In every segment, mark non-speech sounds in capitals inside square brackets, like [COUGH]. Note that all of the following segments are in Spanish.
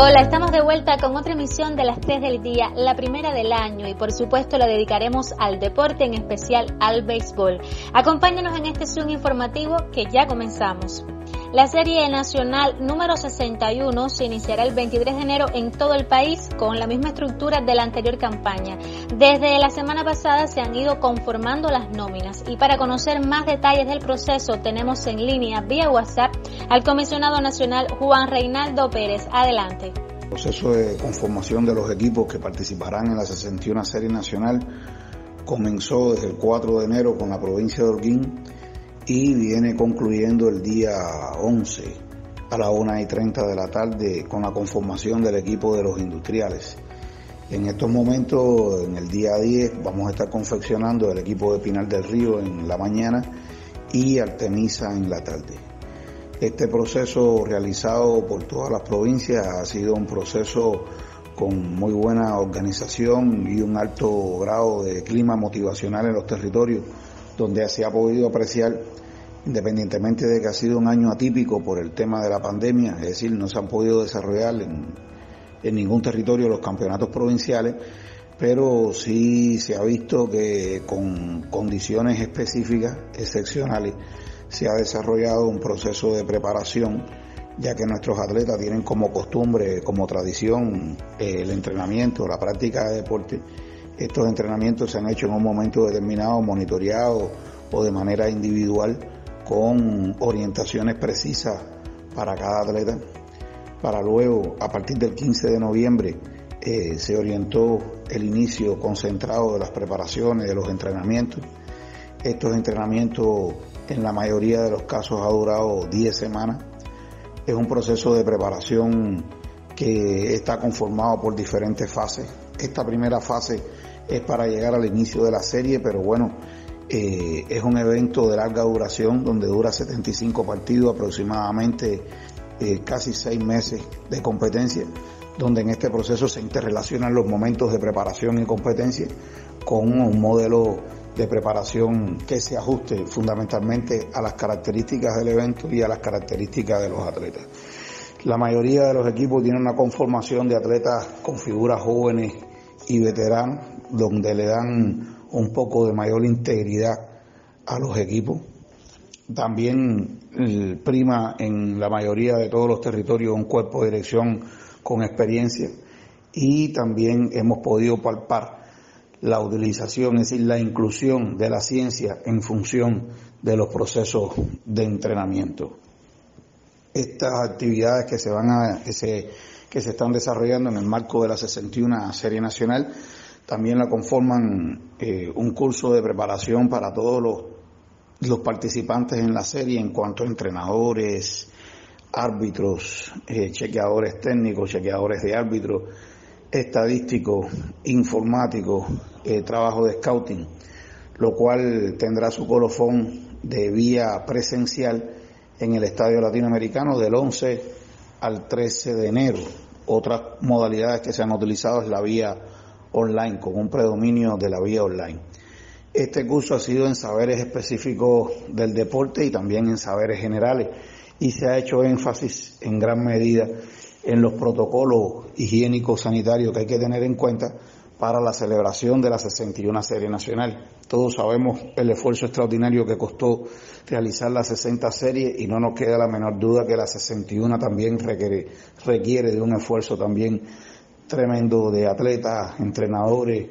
Hola, estamos de vuelta con otra emisión de las 3 del día, la primera del año y por supuesto la dedicaremos al deporte, en especial al béisbol. Acompáñanos en este Zoom informativo que ya comenzamos. La Serie Nacional número 61 se iniciará el 23 de enero en todo el país con la misma estructura de la anterior campaña. Desde la semana pasada se han ido conformando las nóminas y para conocer más detalles del proceso tenemos en línea vía WhatsApp al comisionado nacional Juan Reinaldo Pérez. Adelante. El proceso de conformación de los equipos que participarán en la 61 Serie Nacional comenzó desde el 4 de enero con la provincia de Holguín y viene concluyendo el día 11 a la 1 y 30 de la tarde con la conformación del equipo de los industriales. En estos momentos, en el día 10, vamos a estar confeccionando el equipo de Pinal del Río en la mañana y Artemisa en la tarde. Este proceso realizado por todas las provincias ha sido un proceso con muy buena organización y un alto grado de clima motivacional en los territorios, donde se ha podido apreciar, independientemente de que ha sido un año atípico por el tema de la pandemia, es decir, no se han podido desarrollar en, ningún territorio los campeonatos provinciales, pero sí se ha visto que con condiciones específicas, excepcionales, se ha desarrollado un proceso de preparación, ya que nuestros atletas tienen como costumbre, como tradición, el entrenamiento, la práctica de deporte. Estos entrenamientos se han hecho en un momento determinado, monitoreado o de manera individual, con orientaciones precisas para cada atleta, para luego, a partir del 15 de noviembre, eh, se orientó el inicio concentrado de las preparaciones, de los entrenamientos. Estos entrenamientos en la mayoría de los casos ha durado 10 semanas. Es un proceso de preparación que está conformado por diferentes fases. Esta primera fase es para llegar al inicio de la serie, pero bueno, eh, es un evento de larga duración donde dura 75 partidos, aproximadamente eh, casi 6 meses de competencia, donde en este proceso se interrelacionan los momentos de preparación y competencia con un modelo de preparación que se ajuste fundamentalmente a las características del evento y a las características de los atletas. La mayoría de los equipos tienen una conformación de atletas con figuras jóvenes y veteranos, donde le dan un poco de mayor integridad a los equipos. También prima en la mayoría de todos los territorios un cuerpo de dirección con experiencia y también hemos podido palpar la utilización, es decir, la inclusión de la ciencia en función de los procesos de entrenamiento. Estas actividades que se van a, que se, que se están desarrollando en el marco de la 61 Serie Nacional también la conforman eh, un curso de preparación para todos los, los participantes en la serie en cuanto a entrenadores, árbitros, eh, chequeadores técnicos, chequeadores de árbitros, estadísticos, informáticos, eh, trabajo de scouting, lo cual tendrá su colofón de vía presencial en el Estadio Latinoamericano del 11 al 13 de enero. Otras modalidades que se han utilizado es la vía online, con un predominio de la vía online. Este curso ha sido en saberes específicos del deporte y también en saberes generales y se ha hecho énfasis en gran medida en los protocolos higiénicos sanitarios que hay que tener en cuenta para la celebración de la 61 Serie Nacional. Todos sabemos el esfuerzo extraordinario que costó realizar la 60 serie y no nos queda la menor duda que la 61 también requiere, requiere de un esfuerzo también tremendo de atletas, entrenadores,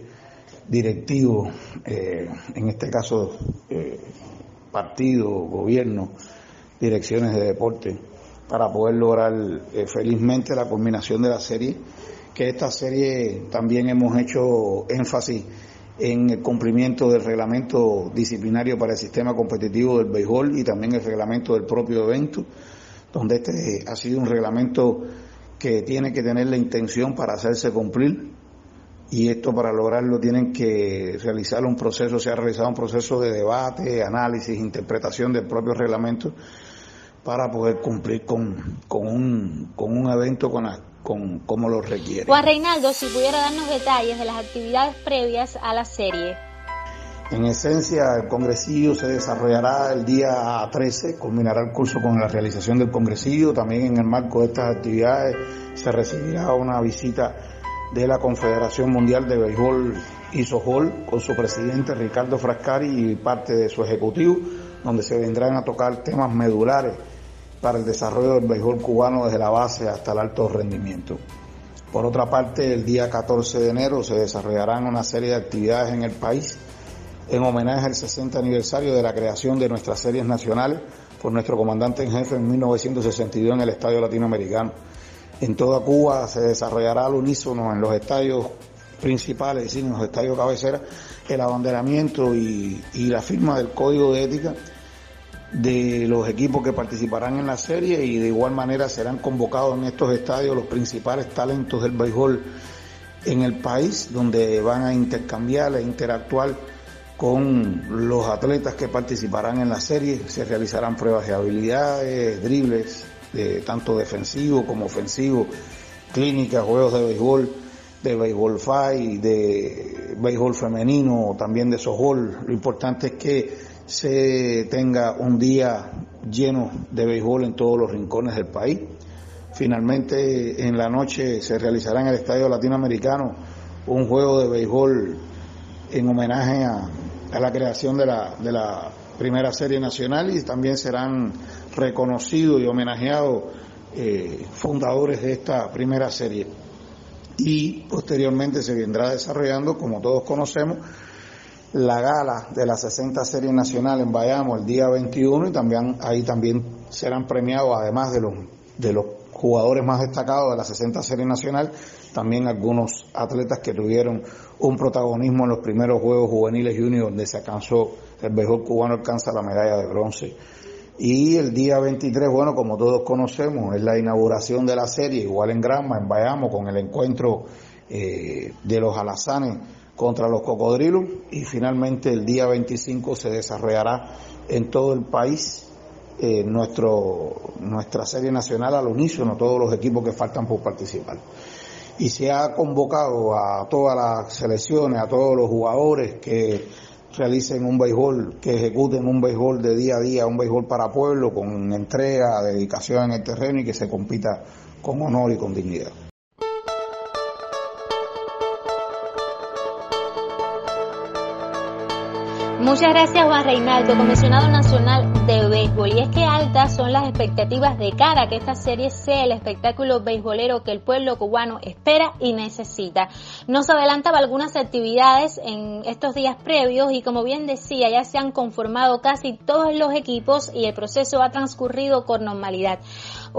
directivos, eh, en este caso eh, partidos, gobiernos, direcciones de deporte, para poder lograr eh, felizmente la culminación de la serie, que esta serie también hemos hecho énfasis en el cumplimiento del reglamento disciplinario para el sistema competitivo del béisbol y también el reglamento del propio evento, donde este ha sido un reglamento que tiene que tener la intención para hacerse cumplir y esto para lograrlo tienen que realizar un proceso, se ha realizado un proceso de debate, análisis, interpretación del propio reglamento para poder cumplir con, con, un, con un evento con, con como lo requiere. Juan Reinaldo, si pudiera darnos detalles de las actividades previas a la serie. En esencia, el congresillo se desarrollará el día 13, culminará el curso con la realización del congresillo. También en el marco de estas actividades se recibirá una visita de la Confederación Mundial de Béisbol ISOHOL con su presidente Ricardo Frascari y parte de su ejecutivo, donde se vendrán a tocar temas medulares para el desarrollo del béisbol cubano desde la base hasta el alto rendimiento. Por otra parte, el día 14 de enero se desarrollarán una serie de actividades en el país en homenaje al 60 aniversario de la creación de nuestras series nacionales por nuestro comandante en jefe en 1962 en el Estadio Latinoamericano. En toda Cuba se desarrollará al unísono en los estadios principales, es decir, en los estadios cabecera, el abanderamiento y, la firma del código de ética de los equipos que participarán en la serie y de igual manera serán convocados en estos estadios los principales talentos del béisbol en el país, donde van a intercambiar e interactuar con los atletas que participarán en la serie. Se realizarán pruebas de habilidades, dribles, de tanto defensivo como ofensivo, clínicas, juegos de béisbol, de béisbol fight, de béisbol femenino, también de softball. Lo importante es que se tenga un día lleno de béisbol en todos los rincones del país. Finalmente, en la noche se realizará en el Estadio Latinoamericano un juego de béisbol en homenaje a, la creación de la, de la primera serie nacional y también serán reconocidos y homenajeados eh, fundadores de esta primera serie. Y posteriormente se vendrá desarrollando, como todos conocemos, la gala de la 60 serie nacional en Bayamo el día 21 y también ahí también serán premiados, además de los, de los jugadores más destacados de la 60 serie nacional, también algunos atletas que tuvieron un protagonismo en los primeros Juegos Juveniles Juniors donde se alcanzó, el mejor cubano alcanza la medalla de bronce. Y el día 23, bueno, como todos conocemos, es la inauguración de la serie, igual en Granma, en Bayamo, con el encuentro eh, de los alazanes contra los cocodrilos. Y finalmente el día 25 se desarrollará en todo el país eh, nuestro, nuestra serie nacional al unísono, todos los equipos que faltan por participar y se ha convocado a todas las selecciones, a todos los jugadores que realicen un béisbol, que ejecuten un béisbol de día a día, un béisbol para pueblo, con entrega, dedicación en el terreno y que se compita con honor y con dignidad. Muchas gracias Juan Reinaldo, comisionado nacional de béisbol. Y es que altas son las expectativas de cara a que esta serie sea el espectáculo beisbolero que el pueblo cubano espera y necesita. Nos adelantaba algunas actividades en estos días previos y como bien decía, ya se han conformado casi todos los equipos y el proceso ha transcurrido con normalidad.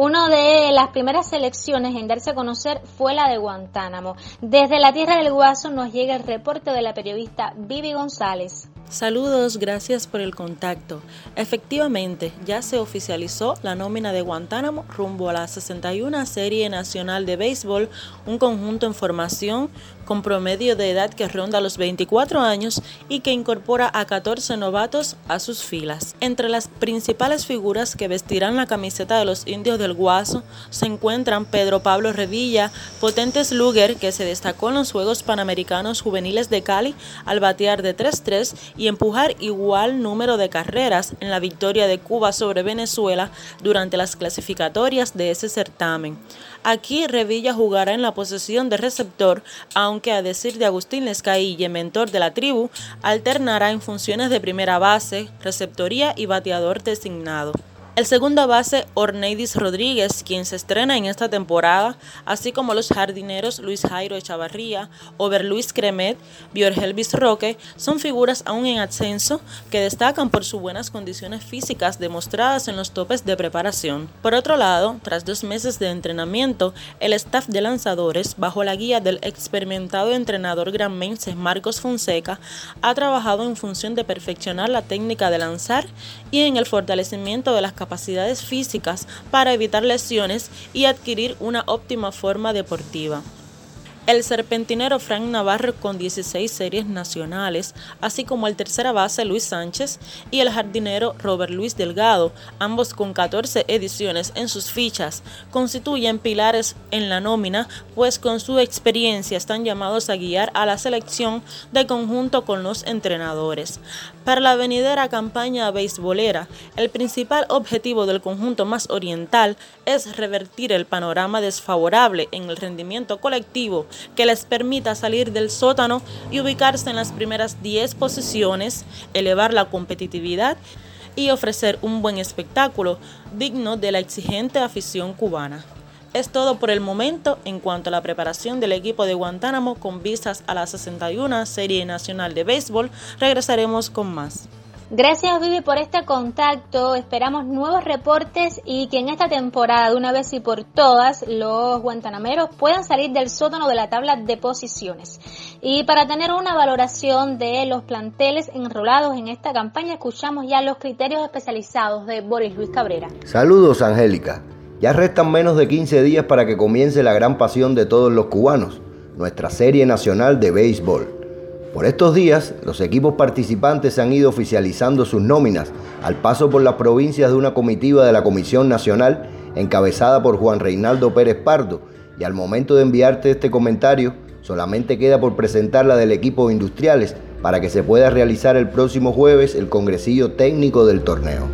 Una de las primeras selecciones en darse a conocer fue la de Guantánamo. Desde la tierra del Guaso nos llega el reporte de la periodista Vivi González. Saludos, gracias por el contacto. Efectivamente, ya se oficializó la nómina de Guantánamo rumbo a la 61 Serie Nacional de Béisbol, un conjunto en formación con promedio de edad que ronda los 24 años y que incorpora a 14 novatos a sus filas. Entre las principales figuras que vestirán la camiseta de los indios del Guaso se encuentran Pedro Pablo Revilla, Potentes Luger, que se destacó en los Juegos Panamericanos Juveniles de Cali al batear de 3-3 y empujar igual número de carreras en la victoria de Cuba sobre Venezuela durante las clasificatorias de ese certamen. Aquí Revilla jugará en la posición de receptor, aunque a decir de Agustín Lescaille, mentor de la tribu, alternará en funciones de primera base, receptoría y bateador designado. El segundo base Orneidis Rodríguez, quien se estrena en esta temporada, así como los jardineros Luis Jairo Echavarría, Over Luis Cremet, Biorgelvis Roque, son figuras aún en ascenso que destacan por sus buenas condiciones físicas demostradas en los topes de preparación. Por otro lado, tras dos meses de entrenamiento, el staff de lanzadores, bajo la guía del experimentado entrenador granmense Marcos Fonseca, ha trabajado en función de perfeccionar la técnica de lanzar y en el fortalecimiento de las capacidades capacidades físicas para evitar lesiones y adquirir una óptima forma deportiva el serpentinero Frank Navarro con 16 series nacionales, así como el tercera base Luis Sánchez y el jardinero Robert Luis Delgado, ambos con 14 ediciones en sus fichas, constituyen pilares en la nómina, pues con su experiencia están llamados a guiar a la selección de conjunto con los entrenadores. Para la venidera campaña beisbolera, el principal objetivo del conjunto más oriental es revertir el panorama desfavorable en el rendimiento colectivo que les permita salir del sótano y ubicarse en las primeras 10 posiciones, elevar la competitividad y ofrecer un buen espectáculo digno de la exigente afición cubana. Es todo por el momento en cuanto a la preparación del equipo de Guantánamo con vistas a la 61 Serie Nacional de Béisbol. Regresaremos con más. Gracias Vivi por este contacto. Esperamos nuevos reportes y que en esta temporada, de una vez y por todas, los guantanameros puedan salir del sótano de la tabla de posiciones. Y para tener una valoración de los planteles enrolados en esta campaña, escuchamos ya los criterios especializados de Boris Luis Cabrera. Saludos, Angélica. Ya restan menos de 15 días para que comience la gran pasión de todos los cubanos, nuestra serie nacional de béisbol. Por estos días, los equipos participantes han ido oficializando sus nóminas al paso por las provincias de una comitiva de la Comisión Nacional encabezada por Juan Reinaldo Pérez Pardo y al momento de enviarte este comentario solamente queda por presentar la del equipo de industriales para que se pueda realizar el próximo jueves el congresillo técnico del torneo.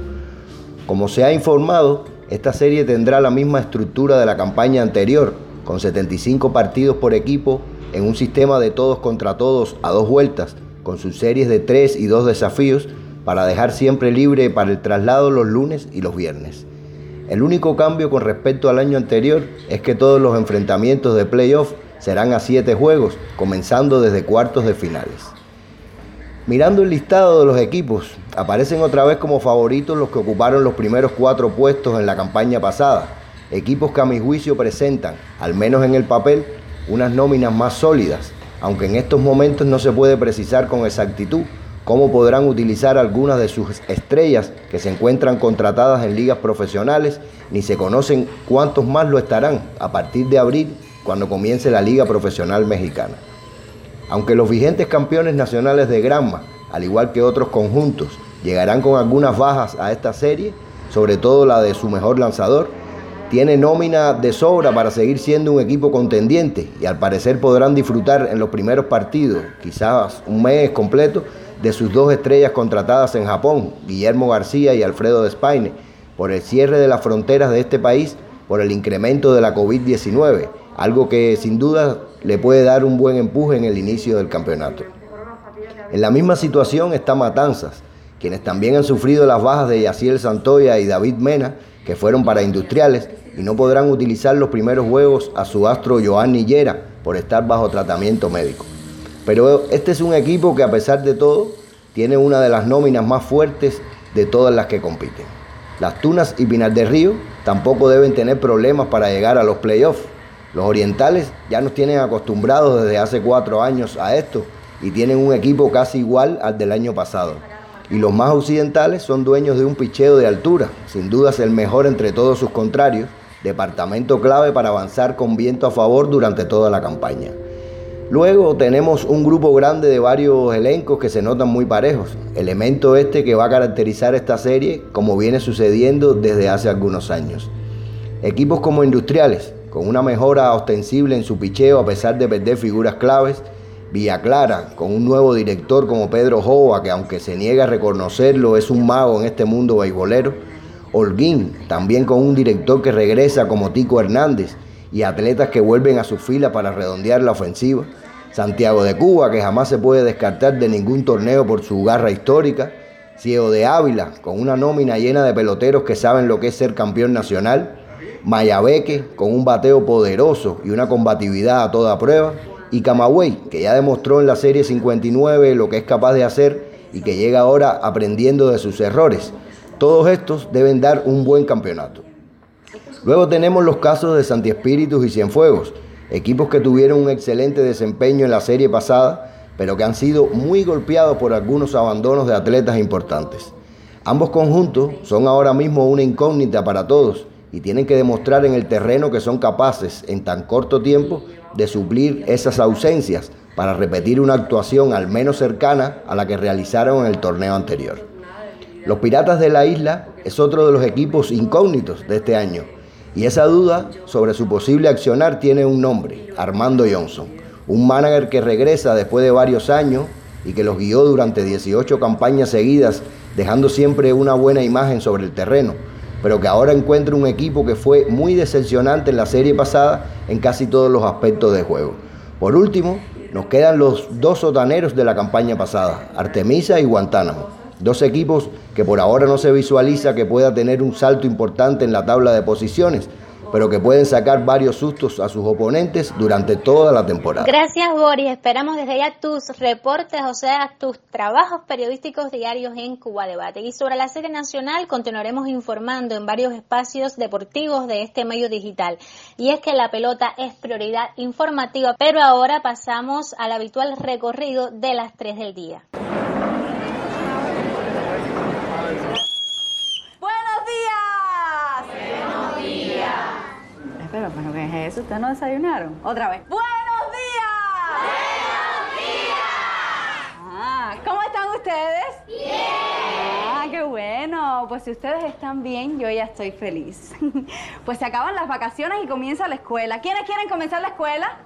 Como se ha informado, esta serie tendrá la misma estructura de la campaña anterior, con 75 partidos por equipo en un sistema de todos contra todos a dos vueltas, con sus series de tres y dos desafíos, para dejar siempre libre para el traslado los lunes y los viernes. El único cambio con respecto al año anterior es que todos los enfrentamientos de playoff serán a siete juegos, comenzando desde cuartos de finales. Mirando el listado de los equipos, aparecen otra vez como favoritos los que ocuparon los primeros cuatro puestos en la campaña pasada, equipos que a mi juicio presentan, al menos en el papel, unas nóminas más sólidas, aunque en estos momentos no se puede precisar con exactitud cómo podrán utilizar algunas de sus estrellas que se encuentran contratadas en ligas profesionales, ni se conocen cuántos más lo estarán a partir de abril cuando comience la Liga Profesional Mexicana. Aunque los vigentes campeones nacionales de Granma, al igual que otros conjuntos, llegarán con algunas bajas a esta serie, sobre todo la de su mejor lanzador, tiene nómina de sobra para seguir siendo un equipo contendiente y al parecer podrán disfrutar en los primeros partidos, quizás un mes completo, de sus dos estrellas contratadas en Japón, Guillermo García y Alfredo Despaine, por el cierre de las fronteras de este país, por el incremento de la COVID-19, algo que sin duda le puede dar un buen empuje en el inicio del campeonato. En la misma situación está Matanzas, quienes también han sufrido las bajas de Yaciel Santoya y David Mena, que fueron para industriales y no podrán utilizar los primeros juegos a su astro Joan Llera por estar bajo tratamiento médico. Pero este es un equipo que a pesar de todo tiene una de las nóminas más fuertes de todas las que compiten. Las Tunas y Pinar de Río tampoco deben tener problemas para llegar a los playoffs. Los orientales ya nos tienen acostumbrados desde hace cuatro años a esto y tienen un equipo casi igual al del año pasado y los más occidentales son dueños de un picheo de altura, sin dudas el mejor entre todos sus contrarios, departamento clave para avanzar con viento a favor durante toda la campaña. Luego tenemos un grupo grande de varios elencos que se notan muy parejos, elemento este que va a caracterizar esta serie como viene sucediendo desde hace algunos años. Equipos como industriales, con una mejora ostensible en su picheo a pesar de perder figuras claves, Villa Clara, con un nuevo director como Pedro Joa, que aunque se niega a reconocerlo, es un mago en este mundo beisbolero. Holguín, también con un director que regresa como Tico Hernández y atletas que vuelven a su fila para redondear la ofensiva. Santiago de Cuba, que jamás se puede descartar de ningún torneo por su garra histórica. Ciego de Ávila, con una nómina llena de peloteros que saben lo que es ser campeón nacional, Mayabeque, con un bateo poderoso y una combatividad a toda prueba, y Camagüey, que ya demostró en la Serie 59 lo que es capaz de hacer y que llega ahora aprendiendo de sus errores. Todos estos deben dar un buen campeonato. Luego tenemos los casos de Santi Espíritus y Cienfuegos, equipos que tuvieron un excelente desempeño en la serie pasada, pero que han sido muy golpeados por algunos abandonos de atletas importantes. Ambos conjuntos son ahora mismo una incógnita para todos y tienen que demostrar en el terreno que son capaces en tan corto tiempo de suplir esas ausencias para repetir una actuación al menos cercana a la que realizaron en el torneo anterior. Los Piratas de la Isla es otro de los equipos incógnitos de este año y esa duda sobre su posible accionar tiene un nombre, Armando Johnson, un manager que regresa después de varios años y que los guió durante 18 campañas seguidas, dejando siempre una buena imagen sobre el terreno, pero que ahora encuentra un equipo que fue muy decepcionante en la serie pasada en casi todos los aspectos de juego. Por último, nos quedan los dos sotaneros de la campaña pasada, Artemisa y Guantánamo. Dos equipos que por ahora no se visualiza que pueda tener un salto importante en la tabla de posiciones, pero que pueden sacar varios sustos a sus oponentes durante toda la temporada. Gracias Boris, esperamos desde ya tus reportes, o sea, tus trabajos periodísticos diarios en Cuba Debate. Y sobre la serie nacional continuaremos informando en varios espacios deportivos de este medio digital. Y es que la pelota es prioridad informativa, pero ahora pasamos al habitual recorrido de las 3 del día. Pero, ¿pero qué es eso? ¿Ustedes no desayunaron? Otra vez. ¡Buenos días! ¡Buenos días! Ah, ¿cómo están ustedes? ¡Bien! Ah, qué bueno. Pues si ustedes están bien, yo ya estoy feliz. [LAUGHS] pues se acaban las vacaciones y comienza la escuela. ¿Quiénes quieren comenzar la escuela?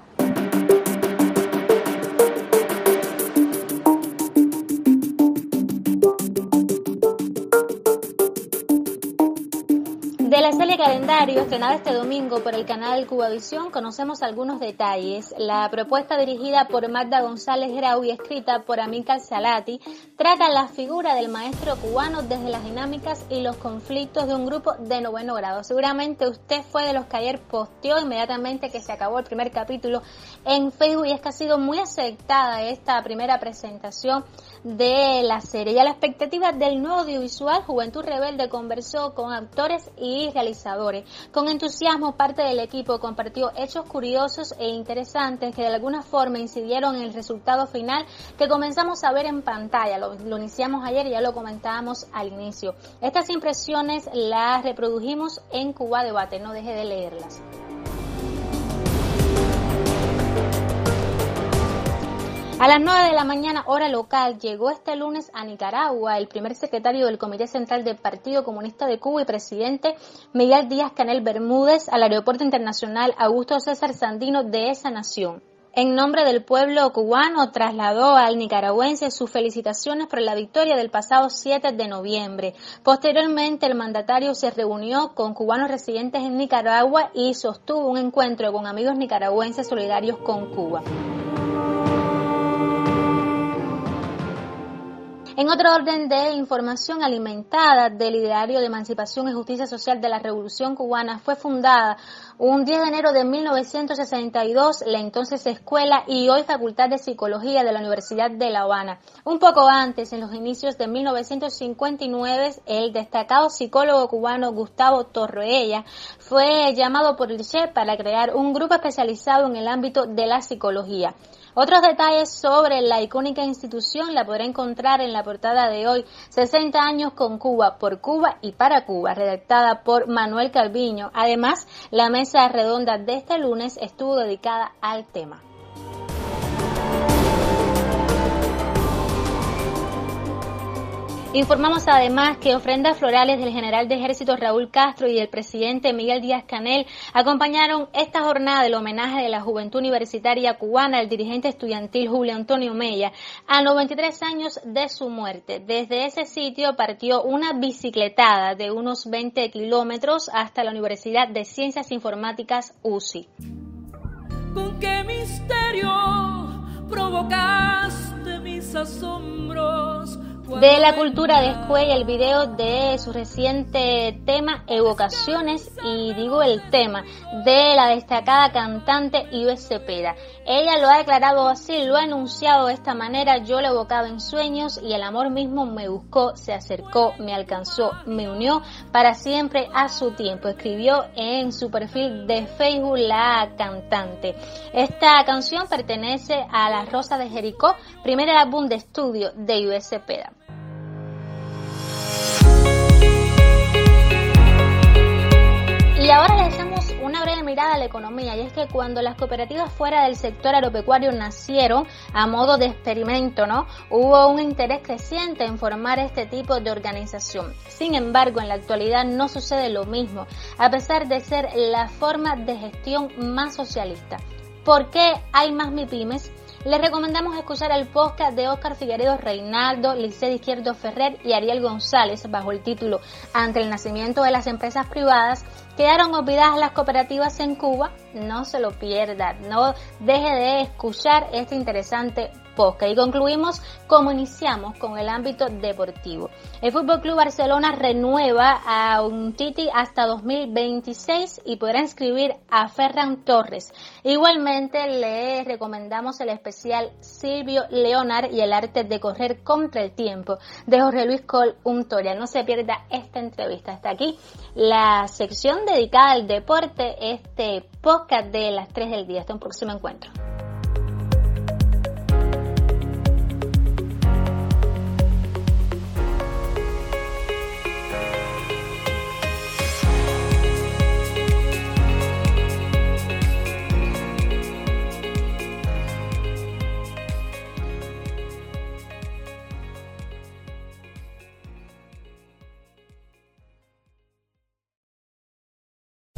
Serie Calendario, estrenada este domingo por el canal Cubavisión, conocemos algunos detalles. La propuesta dirigida por Magda González Grau y escrita por Amílcar Salati trata la figura del maestro cubano desde las dinámicas y los conflictos de un grupo de noveno grado. Seguramente usted fue de los que ayer posteó inmediatamente que se acabó el primer capítulo en Facebook y es que ha sido muy aceptada esta primera presentación de la serie. Y a la expectativa del nuevo audiovisual, Juventud Rebelde conversó con actores y realizadores. Con entusiasmo, parte del equipo compartió hechos curiosos e interesantes que de alguna forma incidieron en el resultado final que comenzamos a ver en pantalla. Lo, lo iniciamos ayer y ya lo comentábamos al inicio. Estas impresiones las reprodujimos en Cuba Debate, no deje de leerlas. A las 9 de la mañana, hora local, llegó este lunes a Nicaragua el primer secretario del Comité Central del Partido Comunista de Cuba y presidente Miguel Díaz Canel Bermúdez al Aeropuerto Internacional Augusto César Sandino de esa nación. En nombre del pueblo cubano, trasladó al nicaragüense sus felicitaciones por la victoria del pasado 7 de noviembre. Posteriormente, el mandatario se reunió con cubanos residentes en Nicaragua y sostuvo un encuentro con amigos nicaragüenses solidarios con Cuba. En otro orden de información alimentada del ideario de emancipación y justicia social de la Revolución Cubana, fue fundada un 10 de enero de 1962 la entonces Escuela y hoy Facultad de Psicología de la Universidad de La Habana. Un poco antes, en los inicios de 1959, el destacado psicólogo cubano Gustavo Torroella fue llamado por el Che para crear un grupo especializado en el ámbito de la psicología. Otros detalles sobre la icónica institución la podrá encontrar en la portada de hoy, 60 años con Cuba, por Cuba y para Cuba, redactada por Manuel Calviño. Además, la mesa redonda de este lunes estuvo dedicada al tema. Informamos además que ofrendas florales del general de ejército Raúl Castro y del presidente Miguel Díaz Canel acompañaron esta jornada del homenaje de la juventud universitaria cubana al dirigente estudiantil Julio Antonio Mella a 93 años de su muerte. Desde ese sitio partió una bicicletada de unos 20 kilómetros hasta la Universidad de Ciencias Informáticas UCI. ¿Con qué misterio provocaste mis asombros? De la cultura de Escuella, el video de su reciente tema Evocaciones y digo el tema de la destacada cantante Ives Cepeda. Ella lo ha declarado así, lo ha anunciado de esta manera, yo lo evocaba en sueños y el amor mismo me buscó, se acercó, me alcanzó, me unió para siempre a su tiempo. Escribió en su perfil de Facebook la cantante. Esta canción pertenece a La Rosa de Jericó, primer álbum de estudio de Ives Cepeda. Y es que cuando las cooperativas fuera del sector agropecuario nacieron a modo de experimento, ¿no? Hubo un interés creciente en formar este tipo de organización. Sin embargo, en la actualidad no sucede lo mismo, a pesar de ser la forma de gestión más socialista. ¿Por qué hay más MIPIMES? Les recomendamos escuchar el podcast de Oscar Figueredo Reinaldo, Liceo Izquierdo Ferrer y Ariel González bajo el título Ante el nacimiento de las empresas privadas, quedaron olvidadas las cooperativas en Cuba. No se lo pierda, no deje de escuchar este interesante y concluimos como iniciamos con el ámbito deportivo. El Fútbol Club Barcelona renueva a un Titi hasta 2026 y podrá inscribir a Ferran Torres. Igualmente le recomendamos el especial Silvio Leonard y el arte de correr contra el tiempo de Jorge Luis Col Untoria. No se pierda esta entrevista. Hasta aquí la sección dedicada al deporte, este podcast de las 3 del día. Hasta un próximo encuentro.